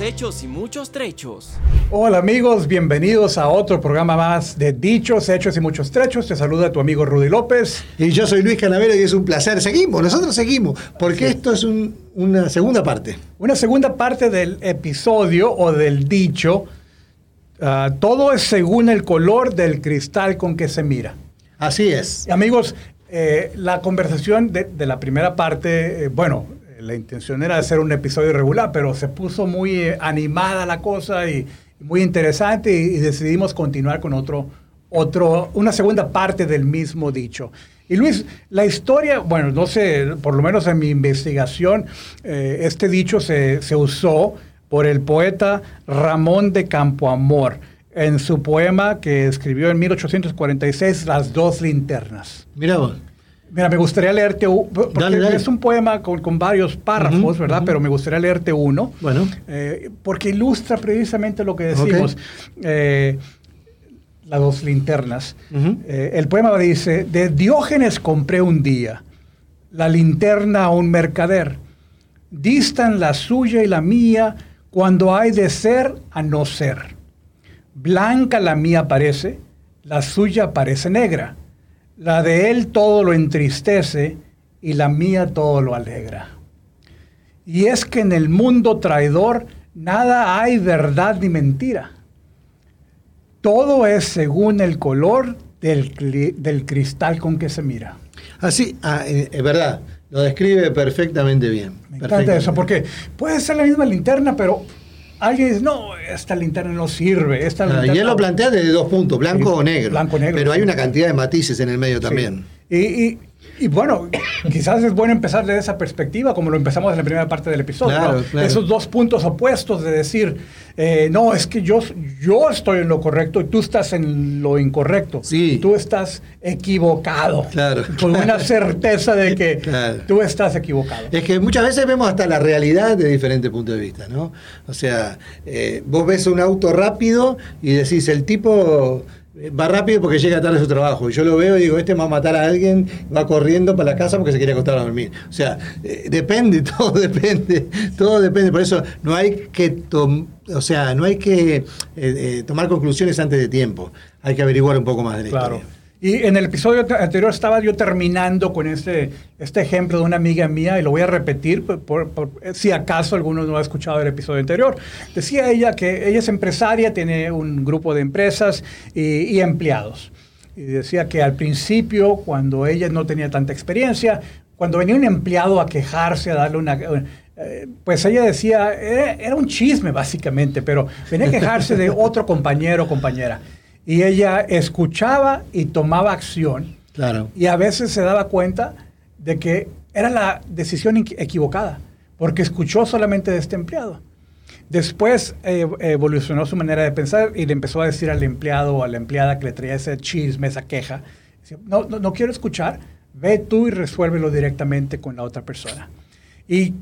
Hechos y muchos trechos. Hola amigos, bienvenidos a otro programa más de Dichos, Hechos y Muchos Trechos. Te saluda tu amigo Rudy López. Y yo soy Luis Canavero y es un placer. Seguimos, nosotros seguimos, porque esto es un- una segunda parte. Una segunda parte del episodio o del dicho. ah, todo es según el color del cristal con que se mira. Así es. Y amigos, eh, la conversación de, de la primera parte, eh, bueno, la intención era hacer un episodio regular, pero se puso muy eh, animada la cosa y muy interesante y, decidimos continuar con otro, otro, una segunda parte del mismo dicho. Y Luis, la historia, bueno, no sé, por lo menos en mi investigación, eh, este dicho se, se usó por el poeta Ramón de Campoamor en su poema que escribió en 1846, Las dos linternas. Mira vos. Mira, me gustaría leerte, porque Dale, dale. es un poema con, con varios párrafos, ¿verdad? Pero me gustaría leerte uno. Bueno. eh, porque ilustra precisamente lo que decimos. Eh, las dos linternas. Eh, el poema dice, de Diógenes compré un día la linterna a un mercader. Distan la suya y la mía cuando hay de ser a no ser. Blanca la mía parece, la suya parece negra. La de él todo lo entristece y la mía todo lo alegra. Y es que en el mundo traidor nada hay verdad ni mentira. Todo es según el color del, del cristal con que se mira. Así, ah, eh, es verdad. Lo describe perfectamente bien. Me encanta Perfectamente. eso, porque puede ser la misma linterna, pero alguien dice, no, esta linterna no sirve. Esta Ah, y él lo plantea desde dos puntos, blanco Sí, o negro. blanco o negro, Pero hay una cantidad de matices en el medio Sí. también. Y, y- y bueno, quizás es bueno empezar desde esa perspectiva, como lo empezamos en la primera parte del episodio. Claro, ¿no? claro. Esos dos puntos opuestos de decir, eh, no, es que yo, yo estoy en lo correcto y tú estás en lo incorrecto. Sí. Tú estás equivocado. Claro. Con una certeza de que tú estás equivocado. Es que muchas veces vemos hasta la realidad de diferentes puntos de vista, ¿no? O sea, eh, vos ves un auto rápido y decís, el tipo va rápido porque llega tarde a su trabajo. Y yo lo veo y digo, este va a matar a alguien, va corriendo para la casa porque se quiere acostar a dormir. O sea, eh, depende, todo depende, todo depende. Por eso no hay que tom- o sea, no hay que eh, eh, tomar conclusiones antes de tiempo. Hay que averiguar un poco más de la Claro. historia. Y en el episodio te- anterior estaba yo terminando con este, este ejemplo de una amiga mía y lo voy a repetir por, por- por- si acaso alguno no ha escuchado el episodio anterior. Decía ella que ella es empresaria, tiene un grupo de empresas y, y empleados. Y decía que al principio, cuando ella no tenía tanta experiencia, cuando venía un empleado a quejarse, a darle una... eh, Pues ella decía, era, era un chisme básicamente, pero venía a quejarse de otro compañero o compañera. Y ella escuchaba y tomaba acción. Claro. Y a veces se daba cuenta de que era la decisión equi- equivocada, porque escuchó solamente de este empleado. Después eh, evolucionó su manera de pensar y le empezó a decir al empleado o a la empleada que le traía ese chisme, esa queja, no, no, no quiero escuchar, ve tú y resuélvelo directamente con la otra persona. Y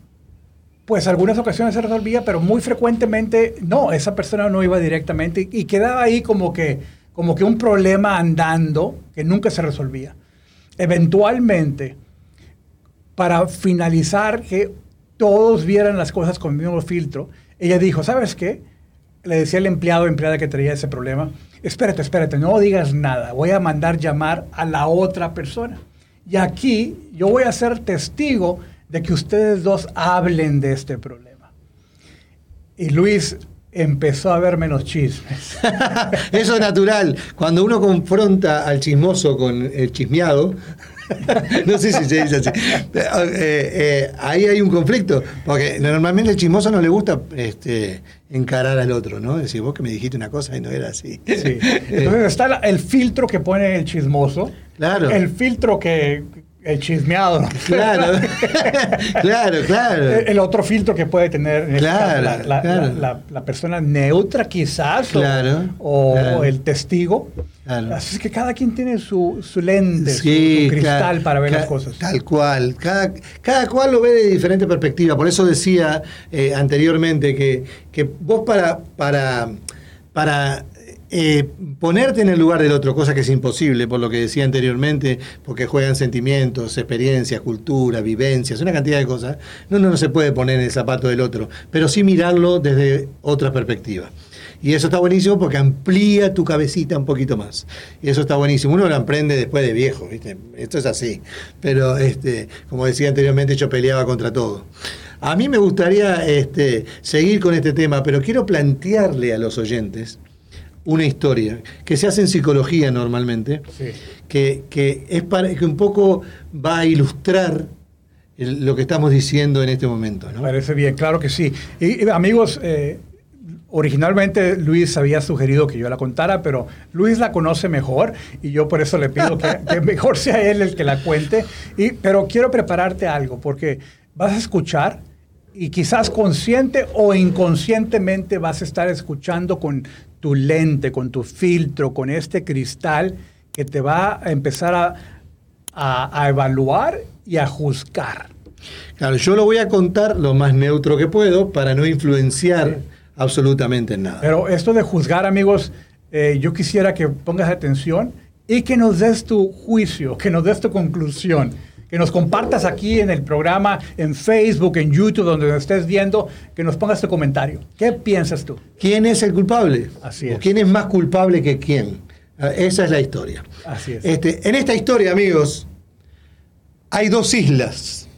pues algunas ocasiones se resolvía, pero muy frecuentemente no, esa persona no iba directamente y, quedaba ahí como que, como que un problema andando que nunca se resolvía. Eventualmente, para finalizar que todos vieran las cosas con el mismo filtro, ella dijo, ¿sabes qué? Le decía el empleado o empleada que traía ese problema, espérate, espérate, no digas nada, voy a mandar llamar a la otra persona. Y aquí yo voy a ser testigo de que ustedes dos hablen de este problema. Y Luis empezó a ver menos chismes. Eso es natural. Cuando uno confronta al chismoso con el chismeado, no sé si se dice así, eh, eh, ahí hay un conflicto, porque normalmente el chismoso no le gusta este, encarar al otro, ¿no? Decir, vos que me dijiste una cosa y no era así. Sí. Entonces está el filtro que pone el chismoso, Claro. el filtro que el chismeado. Claro, claro, claro. El otro filtro que puede tener en este Claro, caso, la, la- claro. la- la- la persona neutra quizás o- Claro, o, el testigo. Claro. Así es que cada quien tiene su, su lente, su- Sí, su, cristal para ver las cosas. Tal cual. Cada, cada cual lo ve de diferente perspectiva. Por eso decía eh, anteriormente que, que vos para, para, para eh, ponerte en el lugar del otro, cosa que es imposible, por lo que decía anteriormente, porque juegan sentimientos, experiencias, cultura, vivencias, una cantidad de cosas. No, se puede poner en el zapato del otro, pero sí mirarlo desde otra perspectiva. Y eso está buenísimo porque amplía tu cabecita un poquito más. Y eso está buenísimo. Uno lo aprende después de viejo, ¿viste? Esto es así. Pero, este, como decía anteriormente, yo peleaba contra todo. A mí me gustaría este, seguir con este tema, pero quiero plantearle a los oyentes una historia que se hace en psicología normalmente, que, es para que un poco va a ilustrar lo que estamos diciendo en este momento. ¿no? Parece bien, claro que sí. Y, amigos, eh, originalmente Luis había sugerido que yo la contara, pero Luis la conoce mejor y yo por eso le pido que, que mejor sea él el que la cuente. Y, pero quiero prepararte algo, porque vas a escuchar y quizás consciente o inconscientemente vas a estar escuchando con tu lente, con tu filtro, con este cristal que te va a empezar a, a, evaluar y a juzgar. Claro, yo lo voy a contar lo más neutro que puedo para no influenciar absolutamente en nada. Pero esto de juzgar, amigos, eh, yo quisiera que pongas atención y que nos des tu juicio, que nos des tu conclusión que nos compartas aquí en el programa, en Facebook, en YouTube, donde nos estés viendo, que nos pongas tu comentario. ¿Qué piensas tú? ¿Quién es el culpable? Así es. ¿Quién es más culpable que quién? Ah, esa es la historia. Así es. Este, en esta historia, amigos, hay dos islas.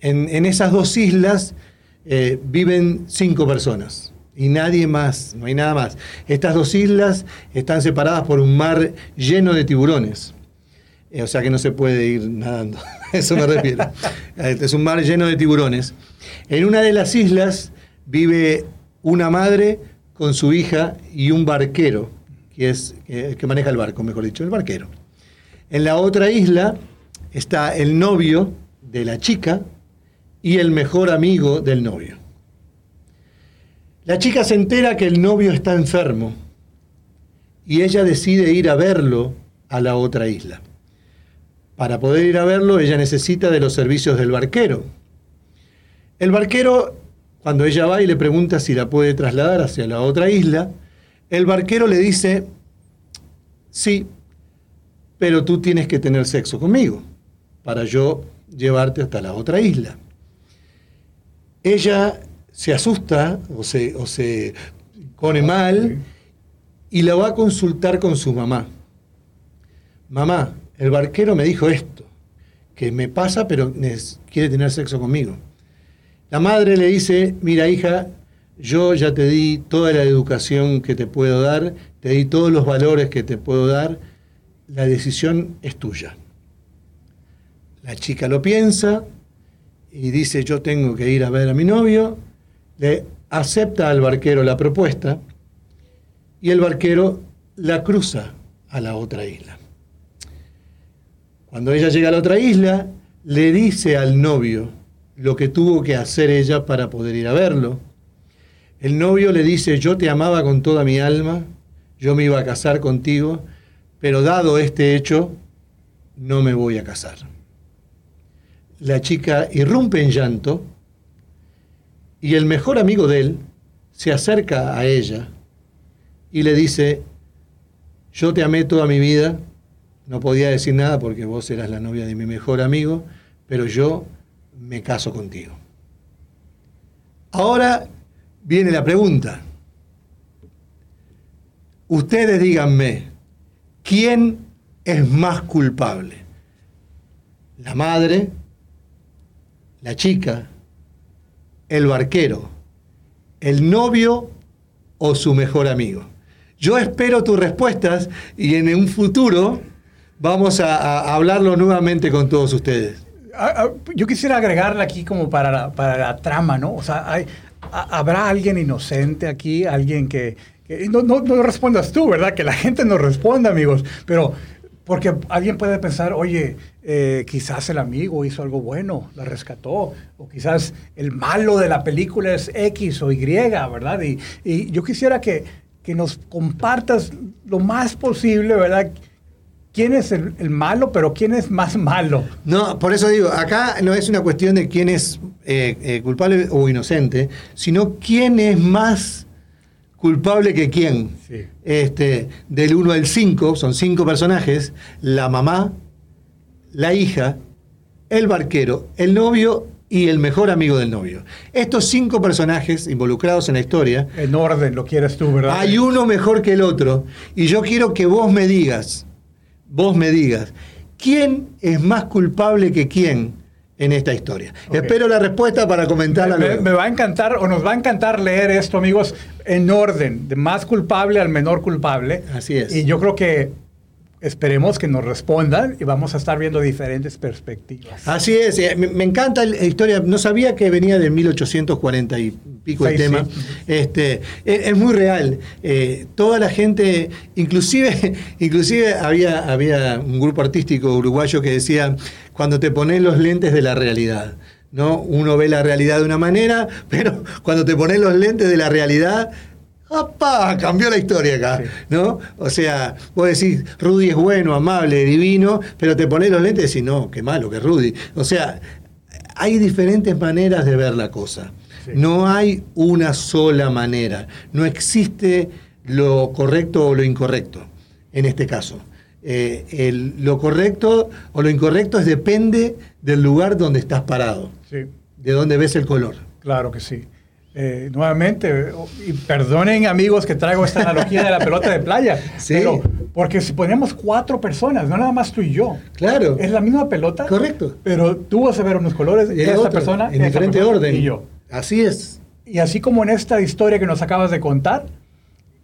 En, esas dos islas eh, viven cinco personas y nadie más, no hay nada más. Estas dos islas están separadas por un mar lleno de tiburones. Eh, o sea que no se puede ir nadando. Eso me refiero. Este es un mar lleno de tiburones. En una de las islas vive una madre con su hija y un barquero, que es el que maneja el barco, mejor dicho, el barquero. En la otra isla está el novio de la chica y el mejor amigo del novio. La chica se entera que el novio está enfermo y ella decide ir a verlo a la otra isla. Para poder ir a verlo, ella necesita de los servicios del barquero. El barquero, cuando ella va y le pregunta si la puede trasladar hacia la otra isla, el barquero le dice, sí, pero tú tienes que tener sexo conmigo para yo llevarte hasta la otra isla. Ella se asusta o se, o se pone mal y la va a consultar con su mamá. Mamá, el barquero me dijo esto, que me pasa, pero quiere tener sexo conmigo. La madre le dice, mira hija, yo ya te di toda la educación que te puedo dar, te di todos los valores que te puedo dar, la decisión es tuya. La chica lo piensa y dice, yo tengo que ir a ver a mi novio, le acepta al barquero la propuesta y el barquero la cruza a la otra isla. Cuando ella llega a la otra isla, le dice al novio lo que tuvo que hacer ella para poder ir a verlo. El novio le dice, yo te amaba con toda mi alma, yo me iba a casar contigo, pero dado este hecho, no me voy a casar. La chica irrumpe en llanto y el mejor amigo de él se acerca a ella y le dice, yo te amé toda mi vida, no podía decir nada porque vos eras la novia de mi mejor amigo, pero yo me caso contigo. Ahora viene la pregunta. Ustedes díganme, ¿quién es más culpable? ¿La madre? ¿La chica? ¿El barquero? ¿El novio o su mejor amigo? Yo espero tus respuestas y en un futuro vamos a, hablarlo nuevamente con todos ustedes. Yo quisiera agregarle aquí como para la, para la trama, ¿no? O sea, hay, habrá alguien inocente aquí, alguien que... no, no, no, respondas tú, ¿verdad? Que la gente no responda, amigos. Pero porque alguien puede pensar, oye, eh, quizás el amigo hizo algo bueno, la rescató, o quizás el malo de la película es X o Y, ¿verdad? Y, y yo quisiera que, que nos compartas lo más posible, ¿verdad? Quién es el, malo, pero quién es más malo. No, por eso digo, acá no es una cuestión de quién es eh, eh, culpable o inocente, sino quién es más culpable que quién. Sí. Este, del 1 al 5, son cinco personajes, la mamá, la hija, el barquero, el novio y el mejor amigo del novio. Estos cinco personajes involucrados en la historia, En orden, lo quieres tú, ¿verdad? hay uno mejor que el otro, y yo quiero que vos me digas, vos me digas, ¿quién es más culpable que quién en esta historia? Espero la respuesta para comentarla Me, luego. me va a encantar, o nos va a encantar leer esto, amigos, en orden, de más culpable al menor culpable. Así es. Y yo creo que esperemos que nos respondan y vamos a estar viendo diferentes perspectivas. Así es, eh, me, encanta la historia. No sabía que venía de 1840 y pico el tema. sí. Este, es, es muy real. Eh, toda la gente, inclusive, inclusive había, había un grupo artístico uruguayo que decía, cuando te pones los lentes de la realidad. ¿no? Uno ve la realidad de una manera, pero cuando te pones los lentes de la realidad, ¡Apa! Cambió la historia acá. ¿no? O sea, vos decís, Rudy es bueno, amable, divino, pero te pones los lentes y decís, no, qué malo que Rudy. O sea, hay diferentes maneras de ver la cosa. Sí. No hay una sola manera. No existe lo correcto o lo incorrecto en este caso. Eh, el- lo correcto o lo incorrecto es depende del lugar donde estás parado, Sí, de donde ves el color. claro que sí. Eh, nuevamente, y perdonen amigos que traigo esta analogía de la pelota de playa, Sí. pero porque si ponemos cuatro personas, no nada más tú y yo, Claro. es la misma pelota, Correcto. pero tú vas a ver unos colores, Y esta otro, persona, en esta diferente persona orden. y yo. Así es. Y así como en esta historia que nos acabas de contar,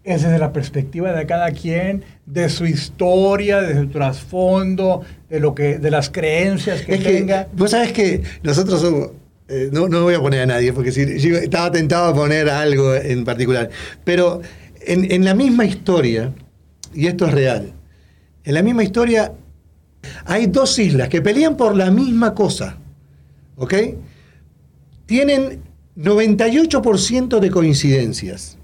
es desde la perspectiva de cada quien, de su historia, de su trasfondo, de lo que, de las creencias que es que, tenga. vos sabés que nosotros somos. Eh, no, no voy a poner a nadie, porque si, yo estaba tentado a poner algo en particular. Pero en, en la misma historia, y esto es real, en la misma historia hay dos islas que pelean por la misma cosa. ¿Ok? Tienen 98% de coincidencias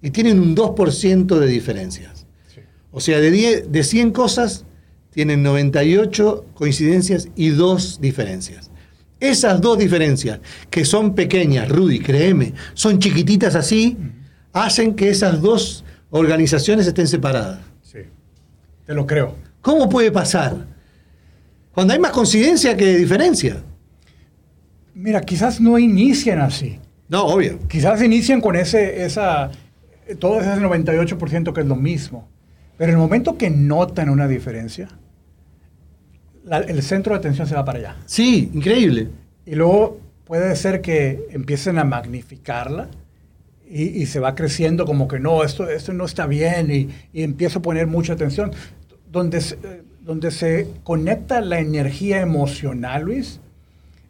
y tienen un 2% de diferencias. Sí. O sea, de, 10 de 100 cosas, tienen 98 coincidencias y dos diferencias. Esas dos diferencias, que son pequeñas, Rudy, créeme, son chiquititas así, hacen que esas dos organizaciones estén separadas. Sí, te lo creo. ¿Cómo puede pasar? Cuando hay más coincidencia que diferencia. Mira, quizás no inician así. No, obvio. Quizás inician con ese, esa, todo ese 98% que es lo mismo. Pero en el momento que notan una diferencia, la- el centro de atención se va para allá. Sí, increíble. Y luego puede ser que empiecen a magnificarla y, y se va creciendo como que no, esto, esto no está bien y, y empiezo a poner mucha atención. Donde se, donde se conecta la energía emocional, Luis,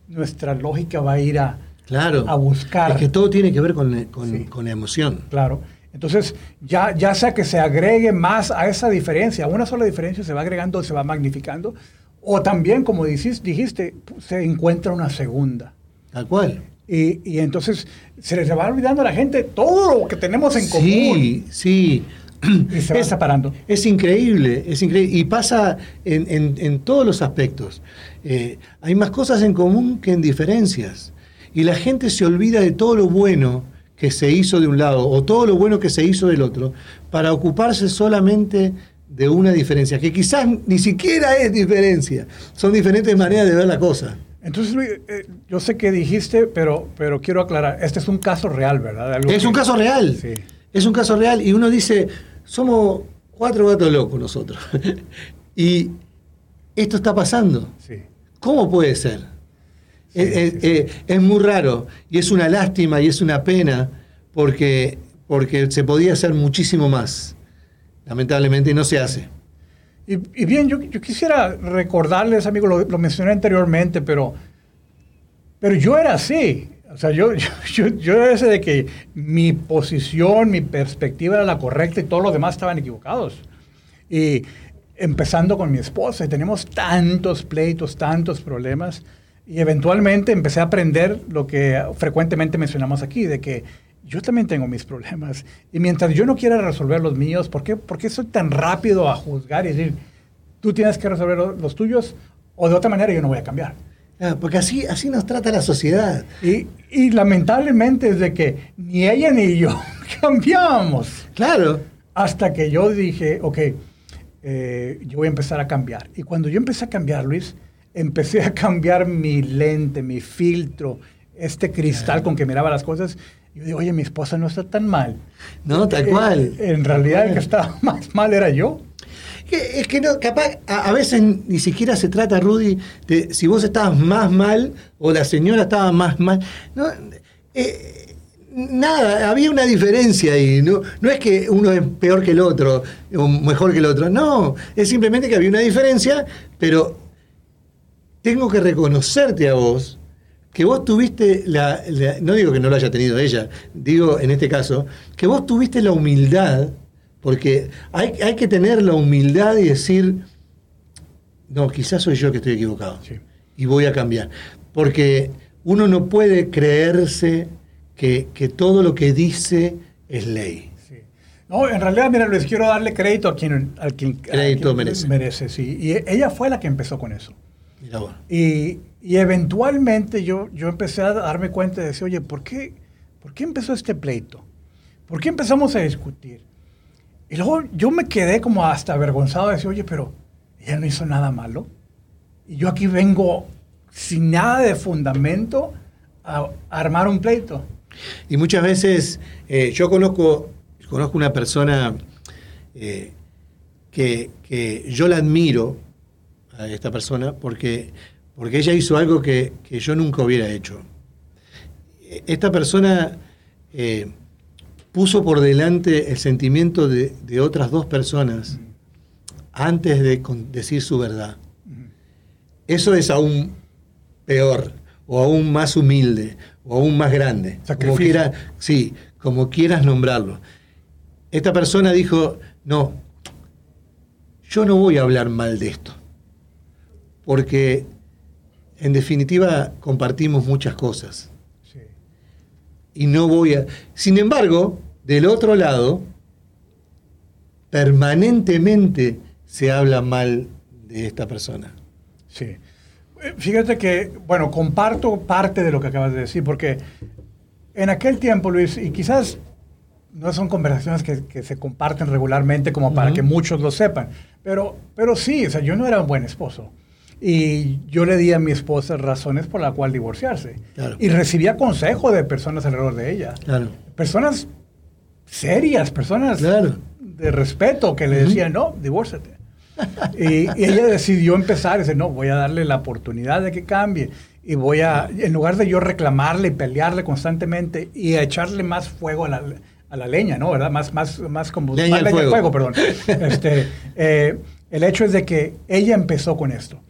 nuestra lógica va a ir a, Claro. a buscar. Es que todo tiene que ver con, con, Sí. con la emoción. Claro. Entonces, ya, ya sea que se agregue más a esa diferencia, una sola diferencia se va agregando, se va magnificando, o también, como dicis- dijiste, se encuentra una segunda. Tal cual. Y, y entonces se les va olvidando a la gente todo lo que tenemos en común. Sí, sí. Y se va separando. Es increíble, es increíble. Y pasa en, en- en todos los aspectos. Eh, hay más cosas en común que en diferencias. Y la gente se olvida de todo lo bueno que se hizo de un lado o todo lo bueno que se hizo del otro para ocuparse solamente de una diferencia, que quizás ni siquiera es diferencia. Son diferentes maneras de ver la cosa. Entonces, eh, yo sé que dijiste, pero, pero quiero aclarar, este es un caso real, ¿verdad? Algo Es que- un caso real. Sí. Es un caso real. Y uno dice, somos cuatro gatos locos nosotros. y esto está pasando. Sí. ¿Cómo puede ser? Sí, es, es- eh, es muy raro. Y es una lástima y es una pena porque, porque se podía hacer muchísimo más. Lamentablemente no se hace. Y, y bien, yo, yo quisiera recordarles, amigos, lo, lo mencioné anteriormente, pero, pero yo era así. O sea, yo, yo, yo, era ese de que mi posición, mi perspectiva era la correcta y todos los demás estaban equivocados. Y empezando con mi esposa, y tenemos tantos pleitos, tantos problemas, y eventualmente empecé a aprender lo que frecuentemente mencionamos aquí, de que yo también tengo mis problemas. Y mientras yo no quiera resolver los míos, ¿por qué, por qué soy tan rápido a juzgar y decir, tú tienes que resolver lo- los tuyos, o de otra manera yo no voy a cambiar? Ah, porque así, así nos trata la sociedad. Y, y lamentablemente es de que ni ella ni yo cambiábamos. Claro. Hasta que yo dije, ok, eh, yo voy a empezar a cambiar. Y cuando yo empecé a cambiar, Luis, empecé a cambiar mi lente, mi filtro, este cristal con que miraba las cosas. Yo digo, oye, mi esposa no está tan mal. No, tal Eh, cual. en realidad el que estaba más mal era yo. Es que no, capaz, a, a veces ni siquiera se trata, Rudy, de si vos estabas más mal o la señora estaba más mal. No, eh, nada, había una diferencia ahí. No, no es que uno es peor que el otro o mejor que el otro. No, es simplemente que había una diferencia, pero tengo que reconocerte a vos que vos tuviste la, la- no digo que no lo haya tenido ella, digo en este caso, que vos tuviste la humildad, porque hay, hay que tener la humildad y decir, no, quizás soy yo que estoy equivocado Sí. y voy a cambiar. Porque uno no puede creerse que, que todo lo que dice es ley. No, en realidad, mira, Luis, quiero darle crédito a quien, a quien, a Crédito quien merece. sí. Y ella fue la que empezó con eso. Y, y eventualmente yo, yo empecé a darme cuenta de decir, oye, ¿por qué, ¿por qué empezó este pleito? ¿Por qué empezamos a discutir? Y luego yo me quedé como hasta avergonzado de decir, oye, pero ella no hizo nada malo. Y yo aquí vengo sin nada de fundamento a, a armar un pleito. Y muchas veces eh, yo conozco, conozco una persona eh, que, que yo la admiro a esta persona porque, porque ella hizo algo que, que yo nunca hubiera hecho. Esta persona eh, puso por delante el sentimiento de, de otras dos personas antes de decir su verdad. Eso es aún peor, o aún más humilde, o aún más grande. Como quiera, sí, como quieras nombrarlo. Esta persona dijo, no, yo no voy a hablar mal de esto, porque en definitiva compartimos muchas cosas. Sí. Y no voy a... Sin embargo, del otro lado, permanentemente se habla mal de esta persona. Sí. Eh, Fíjate que, bueno, comparto parte de lo que acabas de decir, porque en aquel tiempo, Luis, y quizás no son conversaciones que, que se comparten regularmente como para que muchos lo sepan, pero, pero sí, o sea, yo no era un buen esposo. Y yo le di a mi esposa razones por la cual divorciarse. Claro. Y recibía consejo de personas alrededor de ella. Claro. Personas serias, personas Claro. de respeto que le decían, no, divórciate. y, y ella decidió empezar, dice, no, voy a darle la oportunidad de que cambie. Y voy a, en lugar de yo reclamarle y pelearle constantemente y a echarle más fuego a la, a la leña, ¿no? ¿Verdad? Más, más, más como... Leña más al fuego. perdón. Este, eh, el hecho es de que ella empezó con esto.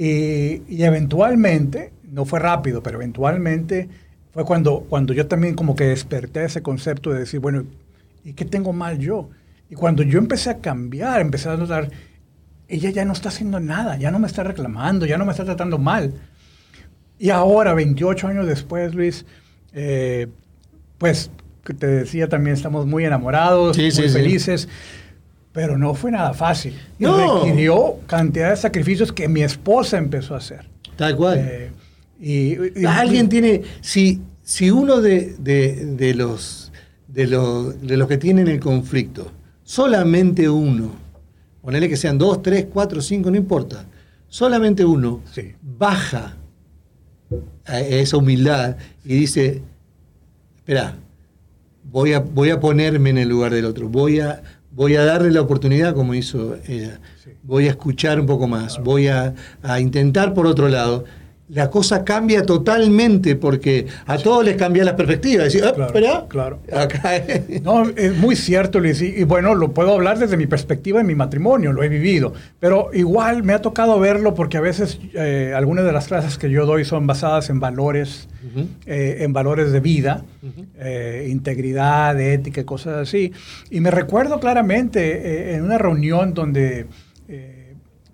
Y, y eventualmente, no fue rápido, pero eventualmente fue cuando, cuando yo también como que desperté ese concepto de decir, bueno, ¿y qué tengo mal yo? Y cuando yo empecé a cambiar, empecé a notar, ella ya no está haciendo nada, ya no me está reclamando, ya no me está tratando mal. Y ahora, 28 años después, Luis, eh, pues que te decía también, estamos muy enamorados, Sí, muy sí, sí. Pero no fue nada fácil. Y No. requirió cantidad de sacrificios que mi esposa empezó a hacer. Tal cual. Eh, y, y- Alguien tiene, si, si uno de, de- de los, de, los, de los que tienen el conflicto, solamente uno, ponele que sean dos, tres, cuatro, cinco, no importa, solamente uno Sí. baja a esa humildad y dice, espera, voy a, voy a ponerme en el lugar del otro, voy a, voy a darle la oportunidad como hizo ella, voy a escuchar un poco más, voy a, a intentar por otro lado. La cosa cambia totalmente porque a todos les cambia la perspectiva. Decir, "Ah, Claro, claro. acá es". No, es muy cierto, Luis. Y, y bueno, lo puedo hablar desde mi perspectiva en mi matrimonio, lo he vivido. Pero igual me ha tocado verlo porque a veces eh, algunas de las clases que yo doy son basadas en valores, eh, en valores de vida, eh, integridad, ética cosas así. Y me recuerdo claramente en una reunión donde...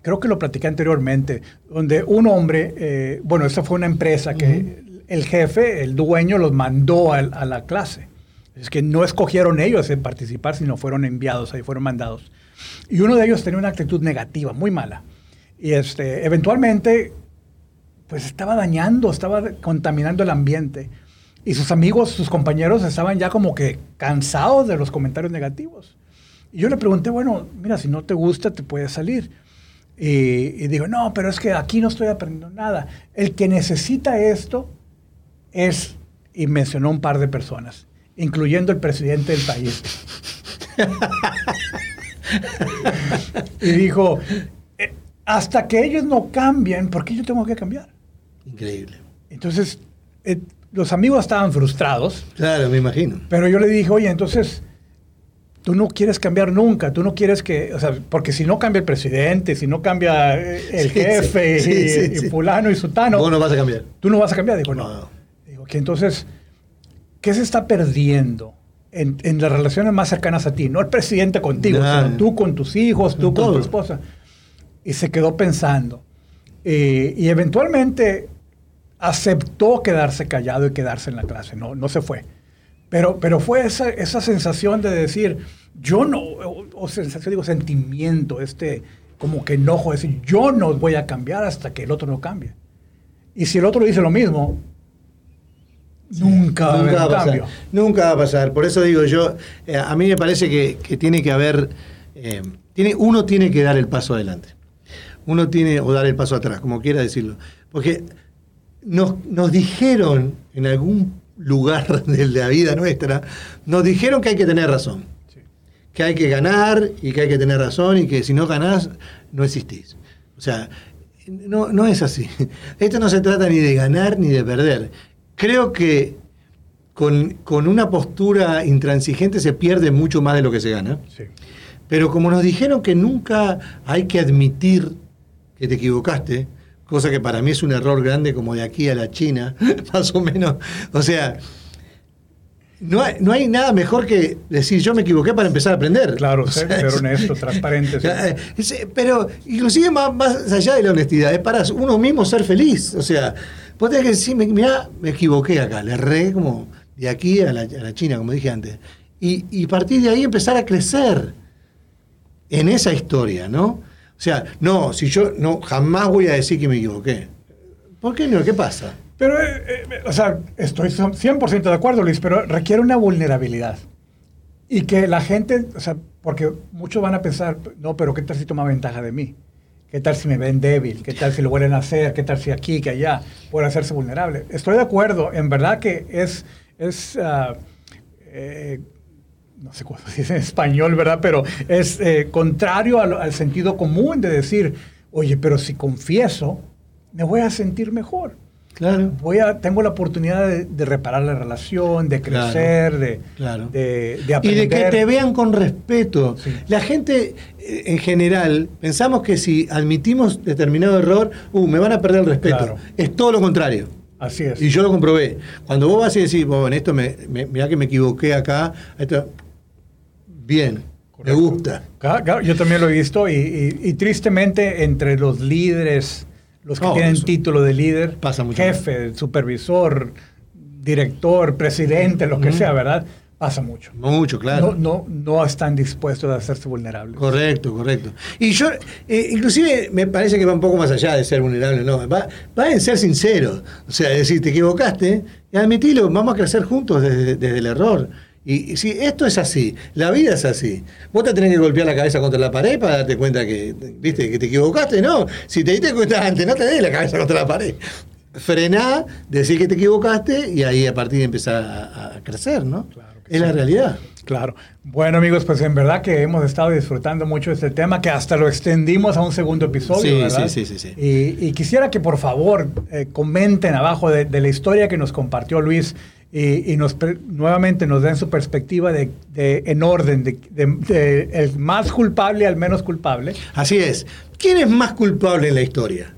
Creo que lo platiqué anteriormente, donde un hombre, eh, bueno, esta fue una empresa que el jefe, el dueño, los mandó al- a la clase. Es que no escogieron ellos en participar, sino fueron enviados, ahí fueron mandados. Y uno de ellos tenía una actitud negativa, muy mala. Y este, eventualmente, pues estaba dañando, estaba contaminando el ambiente. Y sus amigos, sus compañeros estaban ya como que cansados de los comentarios negativos. Y yo le pregunté, bueno, mira, si no te gusta, te puedes salir. Y, y digo, no, pero es que aquí no estoy aprendiendo nada. El que necesita esto es, y mencionó un par de personas, incluyendo el presidente del país. y dijo, eh, hasta que ellos no cambien, ¿por qué yo tengo que cambiar? Increíble. Entonces, eh, los amigos estaban frustrados, Claro, me imagino. pero yo le dije, oye, entonces, tú no quieres cambiar nunca, tú no quieres que, o sea, porque si no cambia el presidente, si no cambia eh, el Sí, jefe sí, y, sí, y sí. fulano y sutano, Vos no vas a cambiar. tú no vas a cambiar. Digo, no. No. Digo que entonces, ¿qué se está perdiendo en, en las relaciones más cercanas a ti? No el presidente contigo, Nada. sino tú con tus hijos, tú Con con tu esposa. Y se quedó pensando. Eh, y eventualmente aceptó quedarse callado y quedarse en la clase, no, no se fue. Pero, pero fue esa, esa sensación de decir, yo no, o, o sensación, digo, sentimiento, este como que enojo, decir, yo no voy a cambiar hasta que el otro no cambie. Y si el otro dice lo mismo, nunca va a haber Nunca va un a pasar. cambio. Nunca va a pasar. Por eso digo yo, eh, a mí me parece que, que tiene que haber, eh, tiene, uno tiene que dar el paso adelante. Uno tiene, o dar el paso atrás, como quiera decirlo. Porque nos, nos dijeron en algún lugar de la vida nuestra, nos dijeron que hay que tener razón. Sí. que hay que ganar y que hay que tener razón y que si no ganás, no existís. O sea, no, no es así. Esto no se trata ni de ganar ni de perder. Creo que con, con una postura intransigente se pierde mucho más de lo que se gana. Sí. Pero como nos dijeron que nunca hay que admitir que te equivocaste, cosa que para mí es un error grande como de aquí a la China, más o menos. O sea, no hay, no hay nada mejor que decir yo me equivoqué para empezar a aprender. Claro, O ser, sea, ser es- honesto, transparente. sí. Eh, Pero inclusive más, más allá de la honestidad, es para uno mismo ser feliz. O sea, vos tenés que decir, mira, me equivoqué acá, le erré como de aquí a la, a la China, como dije antes. Y, y partir de ahí empezar a crecer en esa historia, ¿no? O sea, no, si yo no jamás voy a decir que me equivoqué. ¿Por qué no? ¿Qué pasa? Pero, eh, eh, o sea, estoy 100% de acuerdo, Luis, pero requiere una vulnerabilidad. Y que la gente, o sea, porque muchos van a pensar, no, pero ¿qué tal si toma ventaja de mí? ¿Qué tal si me ven débil? ¿Qué tal si lo vuelven a hacer? ¿Qué tal si aquí, que allá puede hacerse vulnerable? Estoy de acuerdo, en verdad que es, es ah, eh, no sé cómo se dice en español, ¿verdad? Pero es eh, contrario al, al sentido común de decir, oye, pero si confieso, me voy a sentir mejor Claro. voy a, tengo la oportunidad de, de reparar la relación, de Claro, crecer, de, claro. de, de Y aprender. de que te vean con respeto. Sí. La gente, eh, en general, pensamos que si admitimos determinado error, uh, me van a perder el respeto. Claro. Es todo lo contrario. Así es. Y yo lo comprobé. Cuando vos vas y decís, bueno, en esto me, me- mirá que me equivoqué acá, esto, bien, Correcto. me gusta. Yo también lo he visto y, y- y tristemente entre los líderes, los que Oh, tienen eso título de líder, pasa mucho. jefe, supervisor, director, presidente, lo que sea, ¿verdad? Pasa mucho. Mucho, claro. No, no, no están dispuestos a hacerse vulnerables. Correcto, correcto. Y yo, eh, inclusive, me parece que va un poco más allá de ser vulnerable, no. Va, va en ser sincero. O sea, decir, te equivocaste y admitilo, vamos a crecer juntos desde, desde el error. Y, y si esto es así, la vida es así. Vos te tenés que golpear la cabeza contra la pared para darte cuenta que, viste, que te equivocaste, no. Si te diste cuenta antes, no te des la cabeza contra la pared. Frená, decir que te equivocaste y ahí a partir de empezar a, a crecer, ¿no? Claro es la realidad. Claro. Bueno, amigos, pues en verdad que hemos estado disfrutando mucho de este tema, que hasta lo extendimos a un segundo episodio, Sí, ¿verdad? sí, sí, sí, sí. Y, y quisiera que por favor eh, comenten abajo de, de la historia que nos compartió Luis y, y nos nuevamente nos den su perspectiva de, en orden, de, de- de el más culpable al menos culpable. Así es. ¿Quién es más culpable en la historia?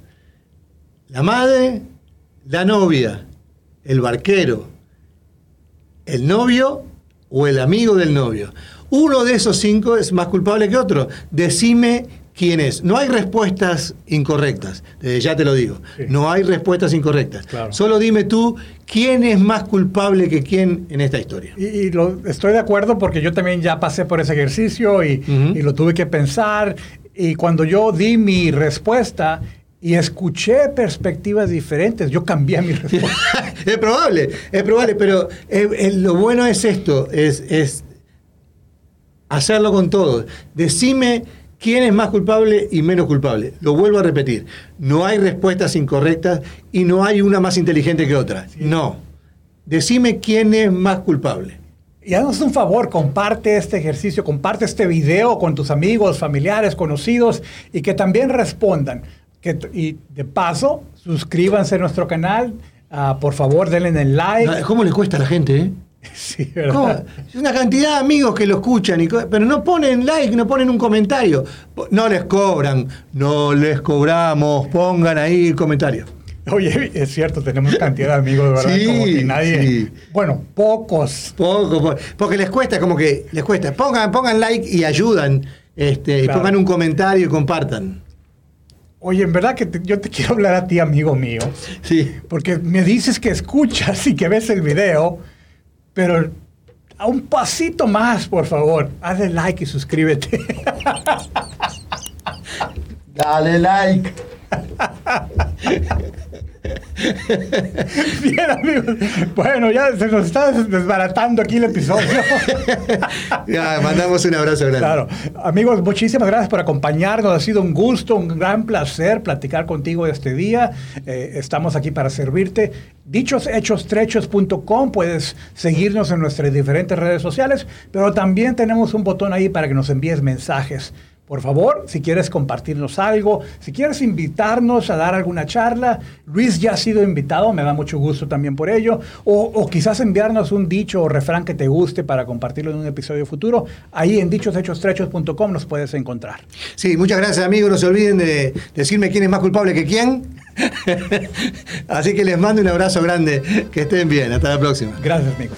¿La madre? ¿La novia? ¿El barquero? ¿El novio o el amigo del novio? Uno de esos cinco es más culpable que otro. Decime quién es. No hay respuestas incorrectas. Desde ya te lo digo. Sí. No hay respuestas incorrectas. Claro. Solo dime tú quién es más culpable que quién en esta historia. Y, y lo, estoy de acuerdo porque yo también ya pasé por ese ejercicio y, lo tuve que pensar. Y cuando yo di mi respuesta, y escuché perspectivas diferentes, yo cambié mi respuesta. es probable, es probable, pero eh, eh, lo bueno es esto, es, es hacerlo con todos. Decime quién es más culpable y menos culpable. Lo vuelvo a repetir, no hay respuestas incorrectas y no hay una más inteligente que otra. No. Decime quién es más culpable. Y haznos un favor, comparte este ejercicio, comparte este video con tus amigos, familiares, conocidos y que también respondan. Que, y de paso, suscríbanse a nuestro canal. Ah, por favor, denle el like. ¿Cómo le cuesta a la gente, eh? Sí, ¿verdad? Es una cantidad de amigos que lo escuchan, y, pero no ponen like, no ponen un comentario. No les cobran, no les cobramos, pongan ahí el comentario. Oye, es cierto, tenemos cantidad de amigos, ¿verdad? Sí, como que nadie. sí. Bueno, pocos. Poco, po- porque les cuesta, como que les cuesta. Pongan, pongan like y ayudan. Este, y pongan un comentario y compartan. Oye, en verdad que te- yo te quiero hablar a ti, amigo mío, Sí. porque me dices que escuchas y que ves el video, pero a un pasito más, por favor, hazle like y suscríbete. Dale like. Bien, amigos. Bueno, ya se nos está des- desbaratando aquí el episodio. Ya, mandamos un abrazo grande. Claro. Amigos, muchísimas gracias por acompañarnos. Ha sido un gusto, un gran placer platicar contigo este día. Eh, estamos aquí para servirte. Dichoshechos.trechos.com puedes seguirnos en nuestras diferentes redes sociales, pero también tenemos un botón ahí para que nos envíes mensajes. Por favor, si quieres compartirnos algo, si quieres invitarnos a dar alguna charla, Luis ya ha sido invitado, me da mucho gusto también por ello, o, o quizás enviarnos un dicho o refrán que te guste para compartirlo en un episodio futuro, ahí en dichoshechos.com nos puedes encontrar. Sí, muchas gracias amigos. No se olviden de decirme quién es más culpable que quién. Así que les mando un abrazo grande. Que estén bien. Hasta la próxima. Gracias, amigos.